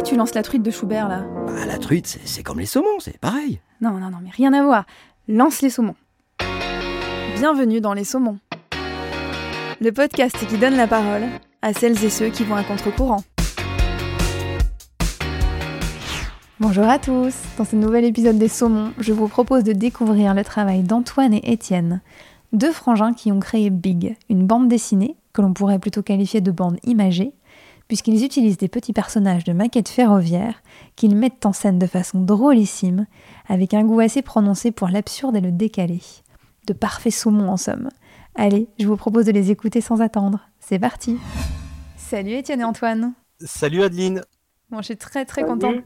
pourquoi tu lances la truite de Schubert là? Bah, la truite, c'est c'est comme les saumons, c'est pareil. Non, non, non, mais rien à voir. Lance les saumons. Bienvenue dans Les Saumons. Le podcast qui donne la parole à celles et ceux qui vont à contre-courant. Bonjour à tous. Dans ce nouvel épisode des Saumons, je vous propose de découvrir le travail d'Antoine et Étienne, deux frangins qui ont créé Big, une bande dessinée que l'on pourrait plutôt qualifier de bande imagée, puisqu'ils utilisent des petits personnages de maquettes ferroviaires qu'ils mettent en scène de façon drôlissime, avec un goût assez prononcé pour l'absurde et le décalé. De parfaits saumons en somme. Allez, je vous propose de les écouter sans attendre. C'est parti Salut Étienne et Antoine Salut Adeline. Bon, je suis très très contente.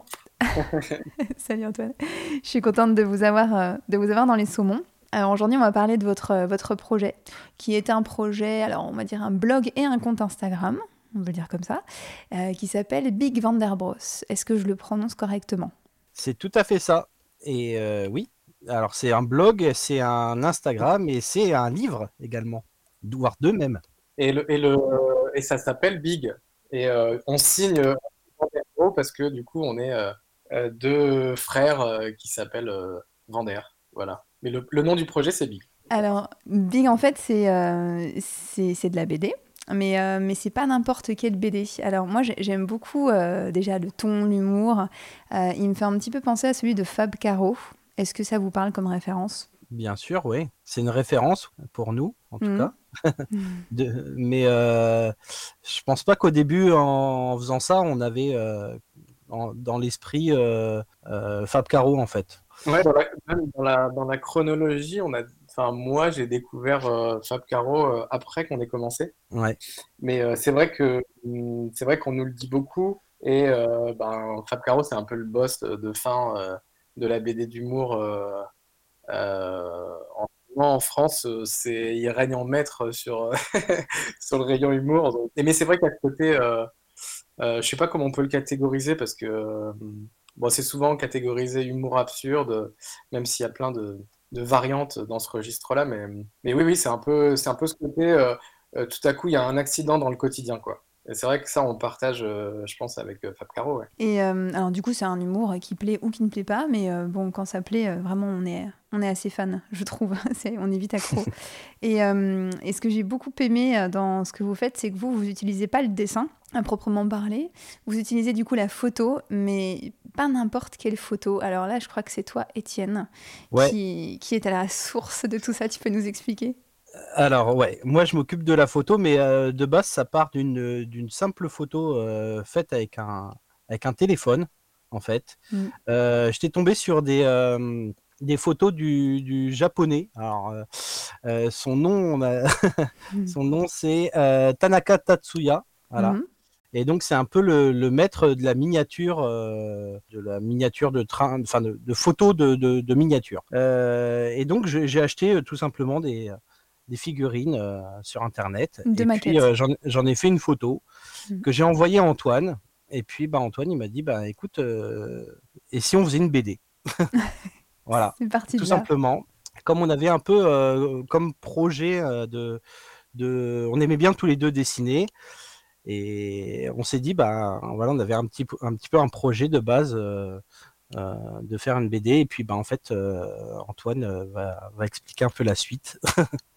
Salut Antoine. Je suis contente de vous avoir, euh, de vous avoir dans les saumons. Alors aujourd'hui, on va parler de votre, euh, votre projet, qui est un projet, alors on va dire un blog et un compte Instagram, on peut le dire comme ça, euh, qui s'appelle Big Vanderbros. Est-ce que je le prononce correctement? C'est tout à fait ça. Et euh, oui, alors c'est un blog, c'est un Instagram et c'est un livre également, voire deux même. Et, le, et, le, et ça s'appelle Big. Et euh, on signe parce que du coup, on est deux frères euh, qui s'appellent euh, Vander. Voilà. Mais le, le nom du projet, c'est Big. Alors, Big, en fait, euh, c'est de la BD. Mais, euh, mais c'est pas n'importe quelle BD. Alors moi j'ai- j'aime beaucoup euh, déjà le ton, l'humour. Euh, il me fait un petit peu penser à celui de Fab Caro. Est-ce que ça vous parle comme référence? Bien sûr, oui. C'est une référence pour nous, en tout Mhm. cas. De- mais euh, je pense pas qu'au début, en faisant ça, on avait euh, en- dans l'esprit euh, euh, Fab Caro, en fait. Ouais, dans la, même dans la, dans la chronologie, on a, enfin, moi, j'ai découvert euh, Fab Caro euh, après qu'on ait commencé. Ouais. Mais euh, c'est vrai que hum, c'est vrai qu'on nous le dit beaucoup. Et ben, Fab Caro, c'est un peu le boss de fin de la BD d'humour en, en France. C'est, il règne en maître sur, sur le rayon humour. donc. Et, mais c'est vrai qu'à côté, je sais pas comment on peut le catégoriser parce que euh, bon, c'est souvent catégorisé humour absurde, même s'il y a plein de, de variantes dans ce registre-là. Mais, mais oui, oui, c'est un peu, c'est un peu ce côté. euh, euh, tout à coup, il y a un accident dans le quotidien, quoi. Et c'est vrai que ça, on partage, euh, je pense, avec euh, Fab Caro, ouais. Et euh, alors du coup, c'est un humour qui plaît ou qui ne plaît pas, mais euh, bon, quand ça plaît, euh, vraiment, on est, on est assez fan, je trouve. C'est- on est vite accro. et, euh, et ce que j'ai beaucoup aimé dans ce que vous faites, c'est que vous, vous n'utilisez pas le dessin à proprement parler. Vous utilisez du coup la photo, mais pas n'importe quelle photo. Alors là, je crois que c'est toi, Étienne, Ouais. qui, qui est à la source de tout ça. Tu peux nous expliquer? Alors, ouais, moi je m'occupe de la photo, mais euh, de base, ça part d'une d'une simple photo euh, faite avec un, avec un téléphone, en fait. Mm. Euh, J'étais tombé sur des, euh, des photos du, du japonais. Alors, euh, euh, son nom, on a- son nom c'est euh, Tanaka Tatsuya. Voilà. Mhm. Et donc, c'est un peu le, le maître de la miniature, euh, de la miniature de train, enfin de, de photos de, de, de miniature. Euh, et donc, j'ai acheté euh, tout simplement des, des figurines euh, sur Internet. De et maquettes. puis, euh, j'en ai fait une photo Mhm. que j'ai envoyée à Antoine. Et puis, bah, Antoine, il m'a dit, bah, écoute, euh, et si on faisait une BD Voilà, parti tout simplement. Comme on avait un peu comme projet de, de, on aimait bien tous les deux dessiner. Et on s'est dit, bah voilà, on avait un petit, peu- un petit peu un projet de base euh, de faire une BD. Et puis, bah, en fait, euh, Antoine euh, va, va expliquer un peu la suite.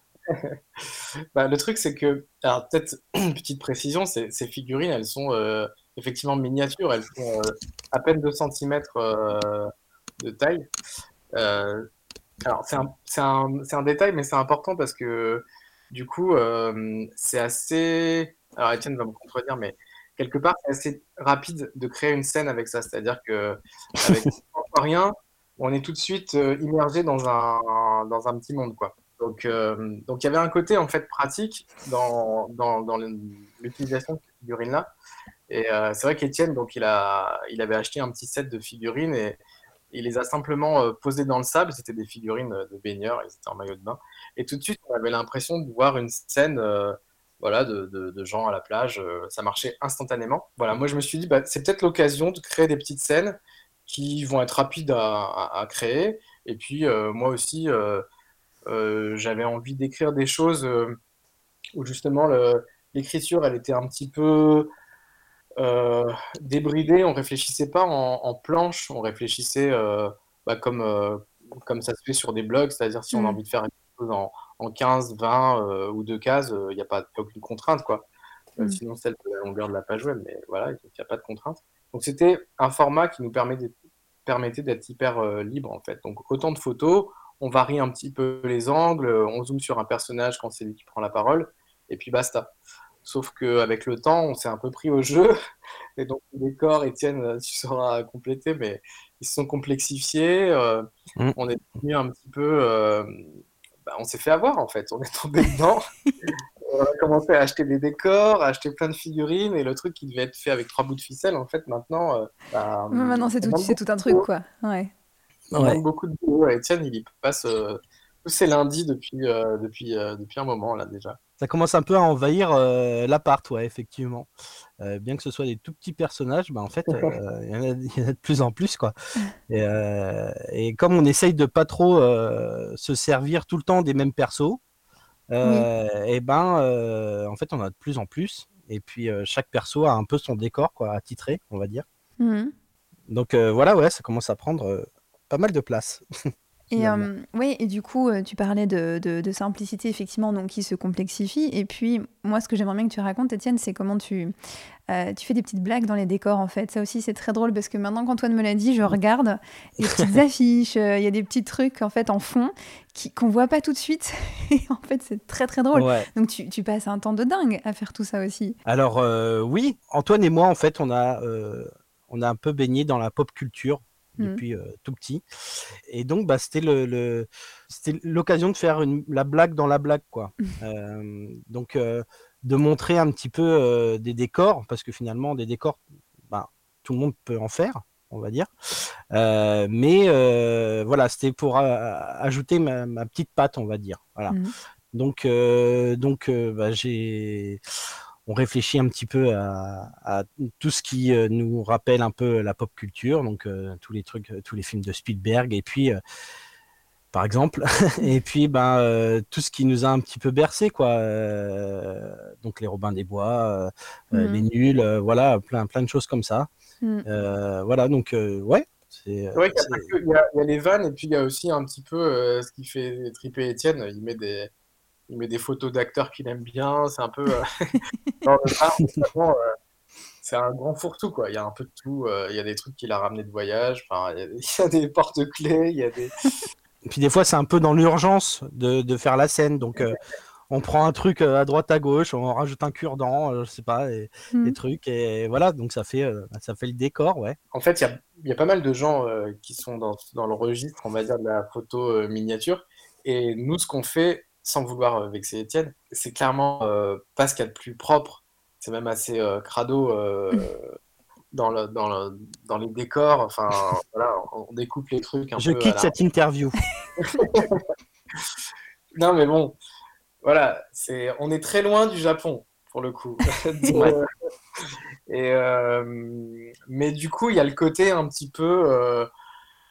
Bah, le truc, c'est que, alors peut-être une petite précision, ces, figurines, elles sont euh, effectivement miniatures, elles font euh, à peine 2 cm de taille. Euh, alors, c'est un, un, un détail, mais c'est important parce que du coup, euh, c'est assez. Alors, Étienne va me contredire, mais quelque part, c'est assez rapide de créer une scène avec ça. C'est-à-dire que, avec rien, on est tout de suite euh, immergé dans un, dans un petit monde, quoi. Donc, euh, donc il y avait un côté en fait pratique dans, l'utilisation de ces figurines-là. Et euh, c'est vrai qu'Étienne, donc il avait acheté un petit set de figurines et il les a simplement euh, posées dans le sable. C'était des figurines de baigneurs, ils étaient en maillot de bain. Et tout de suite, on avait l'impression de voir une scène, voilà, de, gens à la plage. ça marchait instantanément. Voilà, moi je me suis dit, bah, c'est peut-être l'occasion de créer des petites scènes qui vont être rapides à, créer. Et puis moi aussi. Euh, euh, j'avais envie d'écrire des choses euh, où justement l'écriture, elle était un petit peu euh, débridé, on réfléchissait pas en, en planche, on réfléchissait euh, bah, comme, euh, comme ça se fait sur des blogs, c'est-à-dire si on a Mm. envie de faire quelque chose en, en 15, 20 euh, ou deux cases, il n'y a pas aucune contrainte, quoi. Euh, Mm. sinon, celle de la longueur de la page web, mais voilà, il n'y a pas de contrainte. Donc, c'était un format qui nous permet d'être- permettait d'être hyper euh, libre, en fait. Donc, autant de photos, on varie un petit peu les angles, on zoome sur un personnage quand c'est lui qui prend la parole, et puis basta. Sauf qu'avec le temps, on s'est un peu pris au jeu. Et donc, les décors, Étienne, tu sauras compléter, mais ils se sont complexifiés. euh, Mm. On est devenu un petit peu. euh, bah, on s'est fait avoir, en fait. On est tombé dedans. on a commencé à acheter des décors, à acheter plein de figurines. Et le truc qui devait être fait avec trois bouts de ficelle, en fait, maintenant. euh, bah, Maintenant, c'est tout, tout un truc, quoi. Ouais. Ouais. manque beaucoup de boulot. Et Étienne, il y passe euh, tous ses lundis depuis, euh, depuis, euh, depuis un moment, là, déjà. Ça commence un peu à envahir euh, l'appart, ouais, effectivement. Euh, bien que ce soit des tout petits personnages, bah, en fait, euh, il y, en a- il y en a de plus en plus, quoi. Et, euh, et comme on essaye de pas trop euh, se servir tout le temps des mêmes persos, euh, et ben, euh, en fait, on a de plus en plus. Et puis, euh, chaque perso a un peu son décor, quoi, attitré, on va dire. Mhm. Donc euh, voilà, ouais, ça commence à prendre euh, pas mal de place. Et, euh, oui, et du coup, euh, tu parlais de, de- de simplicité, effectivement, donc qui se complexifie. Et puis, moi, ce que j'aimerais bien que tu racontes, Étienne, c'est comment tu, euh, tu fais des petites blagues dans les décors, en fait. Ça aussi, c'est très drôle parce que maintenant qu'Antoine me l'a dit, je regarde les petites affiches, euh, il y a des petits trucs, en fait, en fond qui- qu'on voit pas tout de suite. Et en fait, c'est très, très drôle. Ouais. Donc, tu, tu passes un temps de dingue à faire tout ça aussi. Alors oui, Antoine et moi, en fait, on a, on a un peu baigné dans la pop culture Mhm. depuis euh, tout petit. Et donc, bah, c'était le, le- c'était l'occasion de faire une, la blague dans la blague, quoi. Donc, de montrer un petit peu des décors, parce que finalement, des décors, bah, tout le monde peut en faire, on va dire. Euh, mais euh, voilà, c'était pour euh, ajouter ma, ma petite patte, on va dire. Voilà. Mhm. Donc, donc bah, j'ai, on réfléchit un petit peu à, à tout ce qui euh, nous rappelle un peu la pop culture, donc euh, tous les trucs, euh, tous les films de Spielberg, et puis, euh, par exemple, et puis ben euh, tout ce qui nous a un petit peu bercé, quoi. euh, donc les Robins des Bois, euh, euh, les Nuls, euh, voilà, plein, plein de choses comme ça. Euh, voilà, donc euh, ouais. C'est, vrai qu'il y a y les vannes et puis il y a aussi un petit peu euh, ce qui fait triper Étienne. Il met des, il met des photos d'acteurs qu'il aime bien. C'est un peu. euh, euh, c'est un grand fourre-tout, quoi. Il y a un peu de tout. euh, il y a des trucs qu'il a ramené de voyage. Enfin, il y a, il y a des porte-clés. Il y a des. Et puis des fois, c'est un peu dans l'urgence de, de faire la scène. Donc, euh, on prend un truc à droite, à gauche, on rajoute un cure-dent, je sais pas, et, Mhm. des trucs. Et voilà, donc ça fait, euh, ça fait le décor, ouais. En fait, il y a, il y a pas mal de gens euh, qui sont dans, dans le registre, on va dire, de la photo euh, miniature. Et nous, ce qu'on fait, sans vouloir euh, vexer Étienne, c'est clairement euh, pas ce qu'il y a de plus propre. C'est même assez euh, crado dans, le, dans, le- dans les décors. Enfin, voilà, on découpe les trucs un Je peu. quitte la- cette interview. Non, mais bon, voilà, c'est, on est très loin du Japon, pour le coup. Et, euh, mais du coup, il y a le côté un petit peu, euh,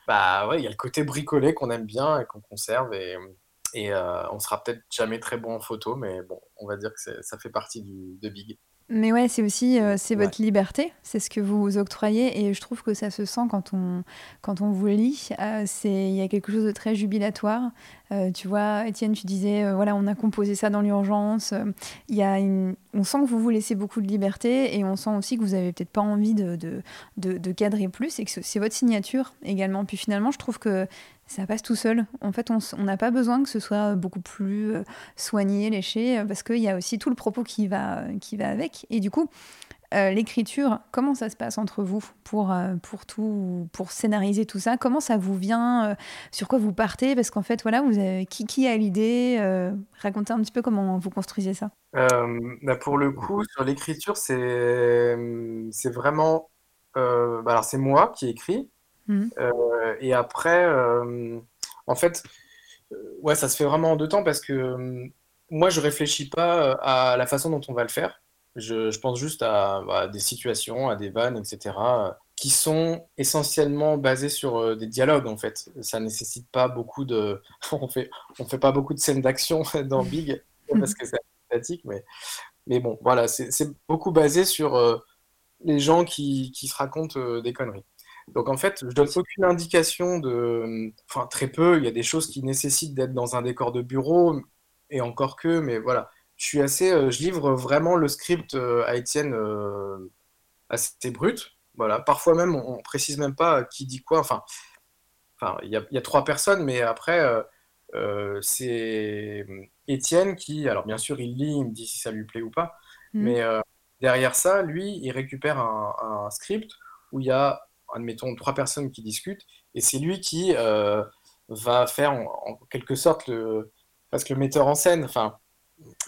bah ouais, il y a le côté bricolé qu'on aime bien et qu'on conserve. Et, et euh, on sera peut-être jamais très bon en photo, mais bon, on va dire que ça fait partie du, de Big. Mais ouais, c'est aussi euh, c'est Ouais. votre liberté, c'est ce que vous octroyez et je trouve que ça se sent quand on quand on vous lit. euh, c'est il y a quelque chose de très jubilatoire. Euh, tu vois, Étienne, tu disais euh, voilà, on a composé ça dans l'urgence. Il y a une, on sent que vous vous laissez beaucoup de liberté et on sent aussi que vous avez peut-être pas envie de de, de, de cadrer plus et que c'est votre signature également. Puis finalement, je trouve que ça passe tout seul. En fait, on n'a pas besoin que ce soit beaucoup plus euh, soigné, léché, euh, parce qu'il y a aussi tout le propos qui va, qui va avec. Et du coup, euh, l'écriture, comment ça se passe entre vous pour, euh, pour tout, pour scénariser tout ça? Comment ça vous vient euh, Sur quoi vous partez? Parce qu'en fait, voilà, vous avez, qui, a l'idée euh, Racontez un petit peu comment vous construisez ça. Euh, bah, pour le coup, sur l'écriture, c'est vraiment. euh, bah, alors, c'est moi qui écris. Mhm. Euh, et après, euh, en fait, euh, ouais, ça se fait vraiment en deux temps parce que moi, je réfléchis pas à la façon dont on va le faire. Je, je pense juste à, bah, des situations, à des vannes, etc., qui sont essentiellement basées sur des dialogues, en fait. Ça nécessite pas beaucoup de. On fait, on fait pas beaucoup de scènes d'action dans Big parce que c'est statique, mais, mais bon, voilà, c'est c'est beaucoup basé sur euh, les gens qui, qui se racontent euh, des conneries. Donc en fait, je donne aucune indication de, enfin très peu. Il y a des choses qui nécessitent d'être dans un décor de bureau et encore que, mais voilà, je suis assez, euh, je livre vraiment le script euh, à Étienne euh, assez brut. Voilà, parfois même on, on précise même pas qui dit quoi. Enfin, enfin, il y a, il y a trois personnes, mais après c'est Étienne qui, alors bien sûr, il lit, il me dit si ça lui plaît ou pas, Mhm. mais derrière ça, lui, il récupère un, un script où il y a, admettons, trois personnes qui discutent, et c'est lui qui euh, va faire en, en quelque sorte le, presque le metteur en scène. Enfin,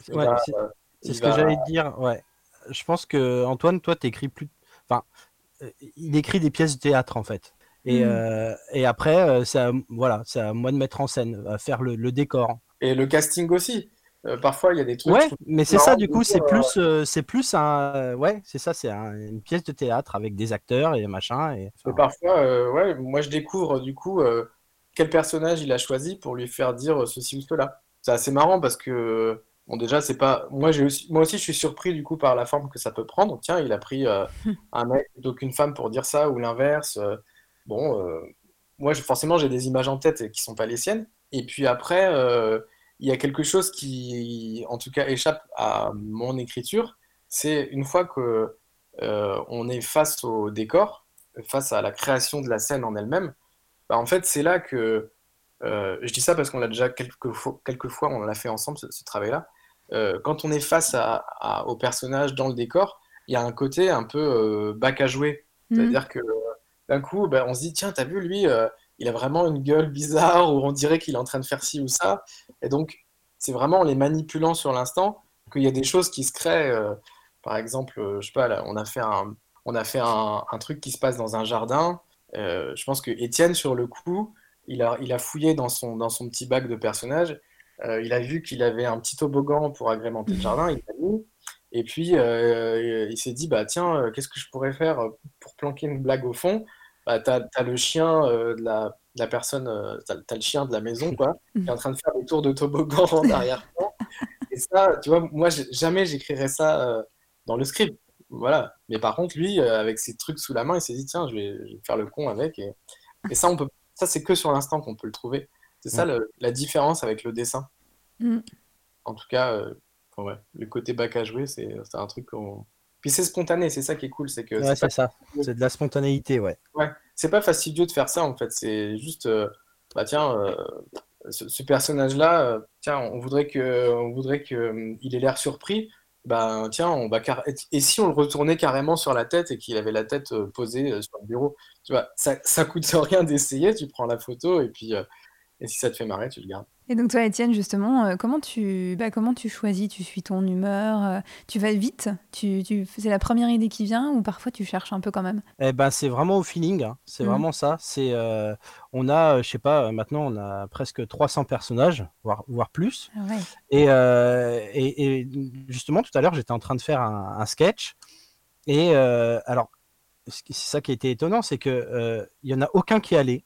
il Ouais, va, c'est il ce que j'allais dire. Ouais. Je pense que Antoine, toi, t'écris plus. Enfin, euh, il écrit des pièces de théâtre en fait. Et, Mm. euh, et après, euh, c'est à, voilà, c'est à moi de mettre en scène, à faire le, le décor. et le casting aussi. Euh, parfois, il y a des trucs. Ouais, mais c'est ça, du coup, c'est euh, plus, euh, c'est plus un, ouais, c'est ça, c'est un- une pièce de théâtre avec des acteurs et machin. Et, parfois, euh, ouais, moi je découvre du coup quel personnage il a choisi pour lui faire dire ceci ou cela. C'est assez marrant parce que, bon, déjà, c'est pas. Moi, j'ai aussi... moi aussi, je suis surpris du coup par la forme que ça peut prendre. Tiens, il a pris un mec plutôt qu'une femme pour dire ça ou l'inverse. Bon, moi, je- forcément, j'ai des images en tête qui sont pas les siennes. Et puis après, il y a quelque chose qui, en tout cas, échappe à mon écriture. C'est une fois que euh, on est face au décor face à la création de la scène en elle-même, bah, en fait, c'est là que, euh, je dis ça parce qu'on l'a déjà quelques fois, quelques fois, on l'a fait ensemble, ce, ce travail-là. Euh, quand on est face à, à- au personnage dans le décor, il y a un côté un peu bac à jouer. Mhm. C'est-à-dire que d'un coup, bah, on se dit, tiens, t'as vu, lui, il a vraiment une gueule bizarre, ou on dirait qu'il est en train de faire ci ou ça. Et donc, c'est vraiment en les manipulant sur l'instant qu'il y a des choses qui se créent. euh, par exemple, euh, je sais pas, on a fait un, on a fait un, truc qui se passe dans un jardin. Euh, je pense que Étienne, sur le coup, il a, il a fouillé dans son, petit bac de personnages. Il a vu qu'il avait un petit toboggan pour agrémenter le jardin. Et puis, il s'est dit, bah tiens, qu'est-ce que je pourrais faire pour planquer une blague au fond? Bah, t'as, t'as le chien euh, de la, de la personne, euh, le chien de la maison, quoi, qui est en train de faire des tours de toboggan en arrière-plan. Et ça, tu vois, moi, jamais j'écrirais ça euh, dans le script. Voilà. Mais par contre, lui, euh, avec ses trucs sous la main, il s'est dit, tiens, je vais, je vais faire le con avec. Et, et ça, on peut, ça, c'est que sur l'instant qu'on peut le trouver. C'est ça le- la différence avec le dessin. Mm. En tout cas, euh, ouais, le côté bac à jouer, c'est c'est un truc qu'on. Puis c'est spontané, c'est ça qui est cool, c'est que ouais, c'est ça. C'est de la spontanéité, ouais. ouais, c'est pas fastidieux de faire ça en fait. C'est juste, euh, bah tiens, euh, ce, ce personnage-là, euh, tiens, on voudrait que, on voudrait que, euh, il ait l'air surpris. Bah tiens, on va car... et si on le retournait carrément sur la tête et qu'il avait la tête posée sur le bureau, tu vois, ça, ça coûte rien d'essayer. Tu prends la photo et puis, et si ça te fait marrer, tu le gardes. Et donc toi, Étienne, justement, euh, comment tu, bah, comment tu choisis? Tu suis ton humeur euh, Tu vas vite? Tu, tu, C'est la première idée qui vient ou parfois tu cherches un peu quand même? Eh ben, c'est vraiment au feeling, hein. C'est Mhm. vraiment ça. C'est, euh, on a, je sais pas, maintenant on a presque 300 personnages, voire, voire plus. Ah ouais. Et, euh, et, et justement, tout à l'heure, j'étais en train de faire un, un sketch. Et euh, alors, c'est ça qui a été étonnant, c'est que il y en a aucun qui allait.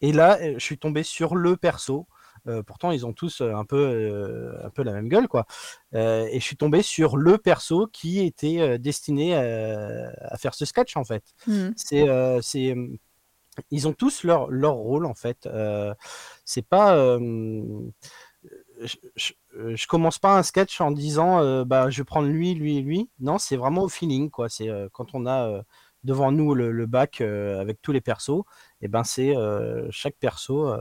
Et là, je suis tombé sur le perso. Euh, pourtant, ils ont tous euh, un peu, euh, un peu la même gueule, quoi. Et je suis tombé sur le perso qui était destiné à faire ce sketch, en fait. Mhm. C'est, c'est, ils ont tous leur, leur rôle en fait. Euh, c'est pas, euh, je, je, je commence pas un sketch en disant, euh, bah, je vais prendre lui, lui et lui. Non, c'est vraiment au feeling quoi. C'est quand on a devant nous le, le bac avec tous les persos, et ben c'est chaque perso.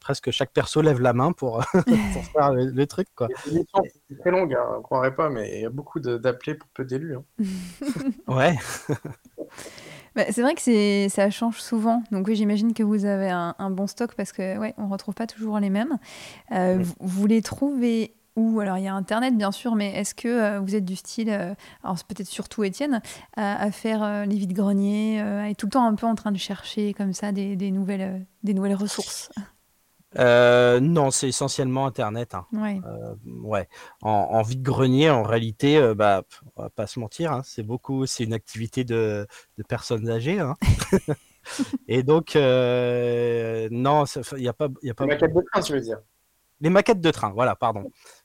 Presque chaque perso lève la main pour, pour faire le, le truc quoi. L'émission, c'est très longue, hein, on ne croirait pas, mais il y a beaucoup d'appelés pour peu d'élus. hein. Ouais. Bah, c'est vrai que c'est, ça change souvent. Donc oui, j'imagine que vous avez un, un bon stock parce que ouais, on retrouve pas toujours les mêmes. Euh, vous, vous les trouvez où? Alors il y a Internet bien sûr, mais est-ce que euh, vous êtes du style, euh, alors c'est peut-être surtout Étienne, à, à faire euh, les vides greniers, euh, à être tout le temps un peu en train de chercher comme ça des, des nouvelles, euh, des nouvelles ressources? Euh, non, c'est essentiellement Internet. hein. Ouais. Euh, ouais, en, en vide-grenier, en réalité, euh, bah, on va pas se mentir, hein, c'est beaucoup, c'est une activité de, de personnes âgées. hein. Et donc, euh, non, il n'y a pas, il y a pas Les maquettes de train, tu veux dire? les maquettes de train, voilà, pardon.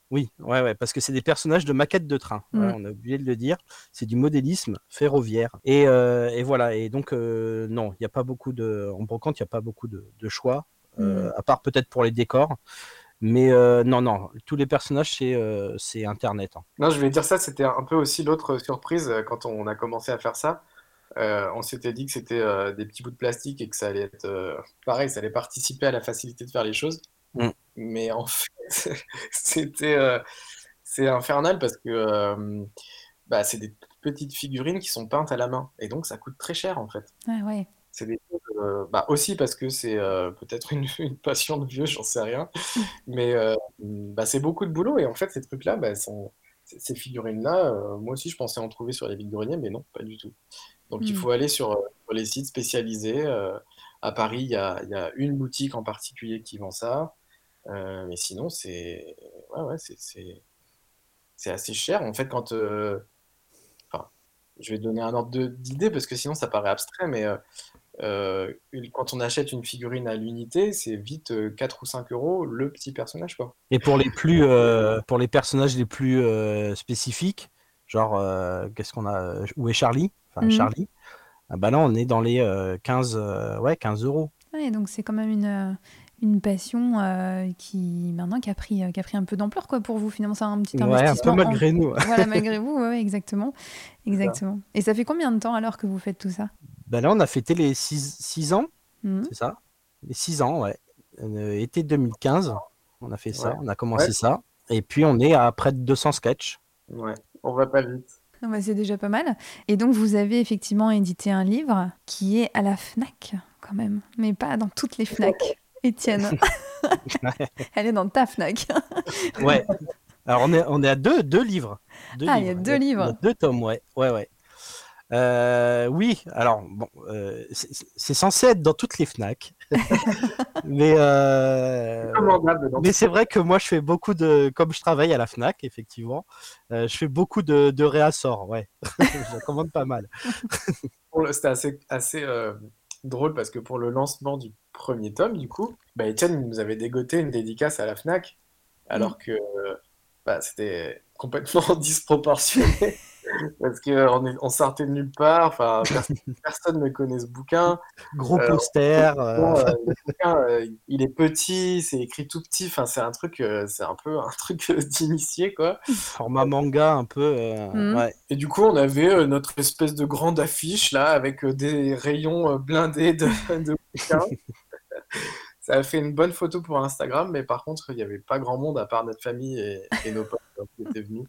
Oui, ouais, ouais, parce que c'est des personnages de maquettes de train. Voilà, on a oublié de le dire. C'est du modélisme ferroviaire. Et, euh, et voilà. Et donc, euh, non, il n'y a pas beaucoup de. En brocante, il n'y a pas beaucoup de, de choix, euh, à part peut-être pour les décors. Mais euh, non, non, tous les personnages, c'est euh, c'est Internet. hein. Non, je vais dire ça, c'était un peu aussi l'autre surprise quand on a commencé à faire ça. Euh, on s'était dit que c'était euh, des petits bouts de plastique et que ça allait être euh, pareil, ça allait participer à la facilité de faire les choses. Mm. Mais en fait, c'était euh, c'est infernal parce que euh, bah, c'est des petites figurines qui sont peintes à la main et donc ça coûte très cher en fait. Ah ouais. C'est des choses, euh, bah, aussi parce que c'est euh, peut-être une, une passion de vieux, j'en sais rien. Mais euh, bah, c'est beaucoup de boulot et en fait, ces trucs-là, bah, sont, ces ces figurines-là, moi aussi, je pensais en trouver sur les vides-greniers, mais non, pas du tout. Donc, il Mm. faut aller sur, sur les sites spécialisés. à Paris, il y a, y a une boutique en particulier qui vend ça. Mais sinon, c'est ouais, ouais, c'est c'est- c'est assez cher. En fait, quand, je vais donner un ordre d'idée parce que sinon ça paraît abstrait, mais euh, euh, quand on achète une figurine à l'unité, c'est vite euh, 4 ou 5 euros le petit personnage, quoi. Et pour les plus, euh, pour les personnages les plus euh, spécifiques, genre, euh, qu'est-ce qu'on a? Où est Charlie? Enfin, Mhm. Charlie. Ah bah là, on est dans les euh, 15, euh, ouais, 15 euros. Ouais, donc c'est quand même une, euh, une passion euh, qui maintenant qui a pris, euh, qui a pris un peu d'ampleur quoi pour vous. Finalement, c'est un petit Ouais, un peu investissement. en- malgré nous. Voilà, malgré vous, ouais, ouais, exactement. Exactement. Et ça fait combien de temps alors que vous faites tout ça? Bah là, on a fêté les 6 ans, Mhm. c'est ça? Les 6 ans, ouais. Euh, été 2015, on a fait ça, Ouais. on a commencé Ouais. ça. Et puis, on est à près de 200 sketchs. Ouais, on va pas vite. Ah bah, c'est déjà pas mal. Et donc, vous avez effectivement édité un livre qui est à la FNAC, quand même, mais pas dans toutes les FNAC. Étienne, elle est dans ta FNAC. Ouais. Alors, on est, on est à deux, deux livres. Deux Ah, il y a deux livres. a deux tomes, ouais. Ouais, ouais. Euh, oui, alors, bon, euh, c'est censé être dans toutes les FNAC. mais euh, mais c'est vrai que moi, je fais beaucoup de. Comme je travaille à la FNAC, effectivement, euh, je fais beaucoup de, de réassorts, ouais. je commande pas mal. C'était assez, assez euh, drôle parce que pour le lancement du premier tome, du coup, bah, Étienne nous avait dégoté une dédicace à la FNAC, alors que bah, c'était complètement disproportionné. Parce qu'on est- on sortait de nulle part, enfin, personne, personne ne connaît ce bouquin. Gros Euh, poster. Euh, euh, bouquin, euh, il est petit, c'est écrit tout petit, enfin, c'est un truc, euh, c'est un peu un truc euh, d'initié, quoi. format manga un peu. euh, ouais. Et du coup, on avait euh, notre espèce de grande affiche là, avec euh, des rayons euh, blindés de, de bouquins. Ça a fait une bonne photo pour Instagram, mais par contre, il n'y avait pas grand monde à part notre famille et, et nos potes qui étaient venus.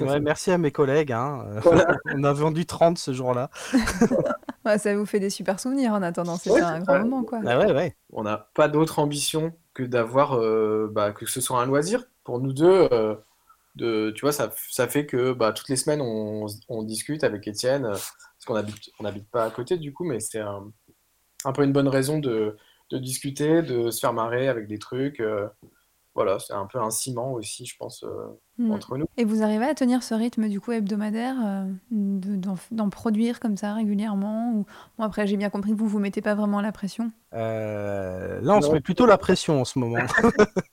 Ouais, merci à mes collègues. hein, euh, Voilà. on a vendu 30 ce jour-là. Ouais, ça vous fait des super souvenirs en attendant. C'était Ouais, un c'est grand moment, quoi. Ah ouais, ouais. On n'a pas d'autre ambition que d'avoir, euh, bah, que ce soit un loisir pour nous deux. euh, de, tu vois, ça, ça fait que bah, toutes les semaines, on, on discute avec Étienne, euh, parce qu'on habite, on n'habite pas à côté du coup, mais c'est un, un peu une bonne raison de, de discuter, de se faire marrer avec des trucs. Voilà, c'est un peu un ciment aussi, je pense, euh, Mm. entre nous. Et vous arrivez à tenir ce rythme du coup hebdomadaire, euh, de- d'en produire comme ça régulièrement ou... Bon, après, j'ai bien compris que vous vous mettez pas vraiment la pression. Euh, là, on se met plutôt la pression en ce moment.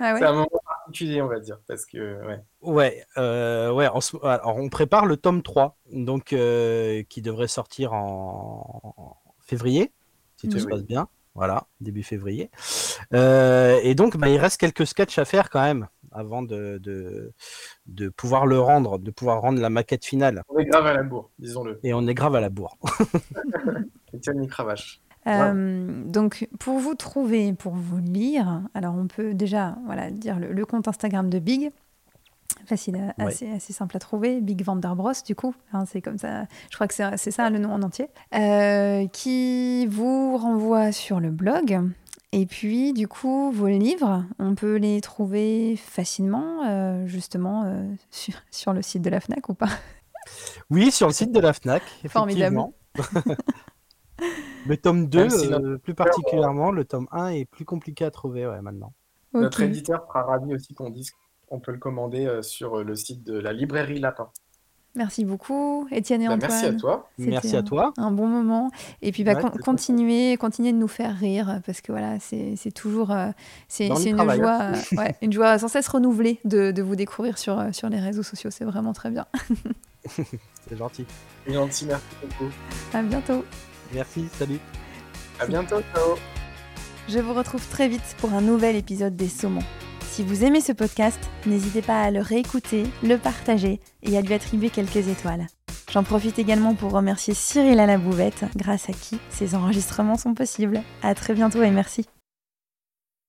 Ah ouais? C'est un moment particulier, on va dire, parce que, ouais. Ouais, euh, ouais ce- alors on prépare le tome 3, donc, euh, qui devrait sortir en en février, si tout se passe bien. Voilà, début février. Euh, et donc, bah, il reste quelques sketchs à faire quand même, avant de, de, de pouvoir le rendre, de pouvoir rendre la maquette finale. On est grave à la bourre, disons-le. Et on est grave à la bourre. Étienne y cravache. Euh, donc, pour vous trouver, pour vous lire, alors on peut déjà voilà, dire le, le compte Instagram de Big. Facile, Ouais. assez, assez simple à trouver. Big Vanderbros, du coup. Hein, c'est comme ça. Je crois que c'est c'est ça le nom en entier. Euh, qui vous renvoie sur le blog. Et puis, du coup, vos livres, on peut les trouver facilement, euh, justement, euh, sur, sur le site de la FNAC ou pas? Oui, sur le site de la FNAC, Formidable. effectivement. le tome 2, Même si notre- euh, plus particulièrement, le tome 1 est plus compliqué à trouver ouais, maintenant. Notre éditeur sera ravi aussi qu'on dise qu'on peut le commander euh, sur euh, le site de la librairie Lapin. Merci beaucoup, Étienne et Bah, Antoine. merci à toi. Merci à un- toi. Un bon moment. Et puis, bah, Ouais, con- c'est continuez, continuez de nous faire rire parce que voilà, c'est toujours. euh, c'est une travail, joie, hein. euh, ouais, une joie sans cesse renouvelée de, de vous découvrir sur, euh, sur les réseaux sociaux. C'est vraiment très bien. C'est gentil. Gentil, merci beaucoup. À bientôt. Merci, salut. À bientôt, ciao. Je vous retrouve très vite pour un nouvel épisode des Saumons. Si vous aimez ce podcast, n'hésitez pas à le réécouter, le partager et à lui attribuer quelques étoiles. J'en profite également pour remercier Cyril à la bouvette, grâce à qui ces enregistrements sont possibles. À très bientôt et merci.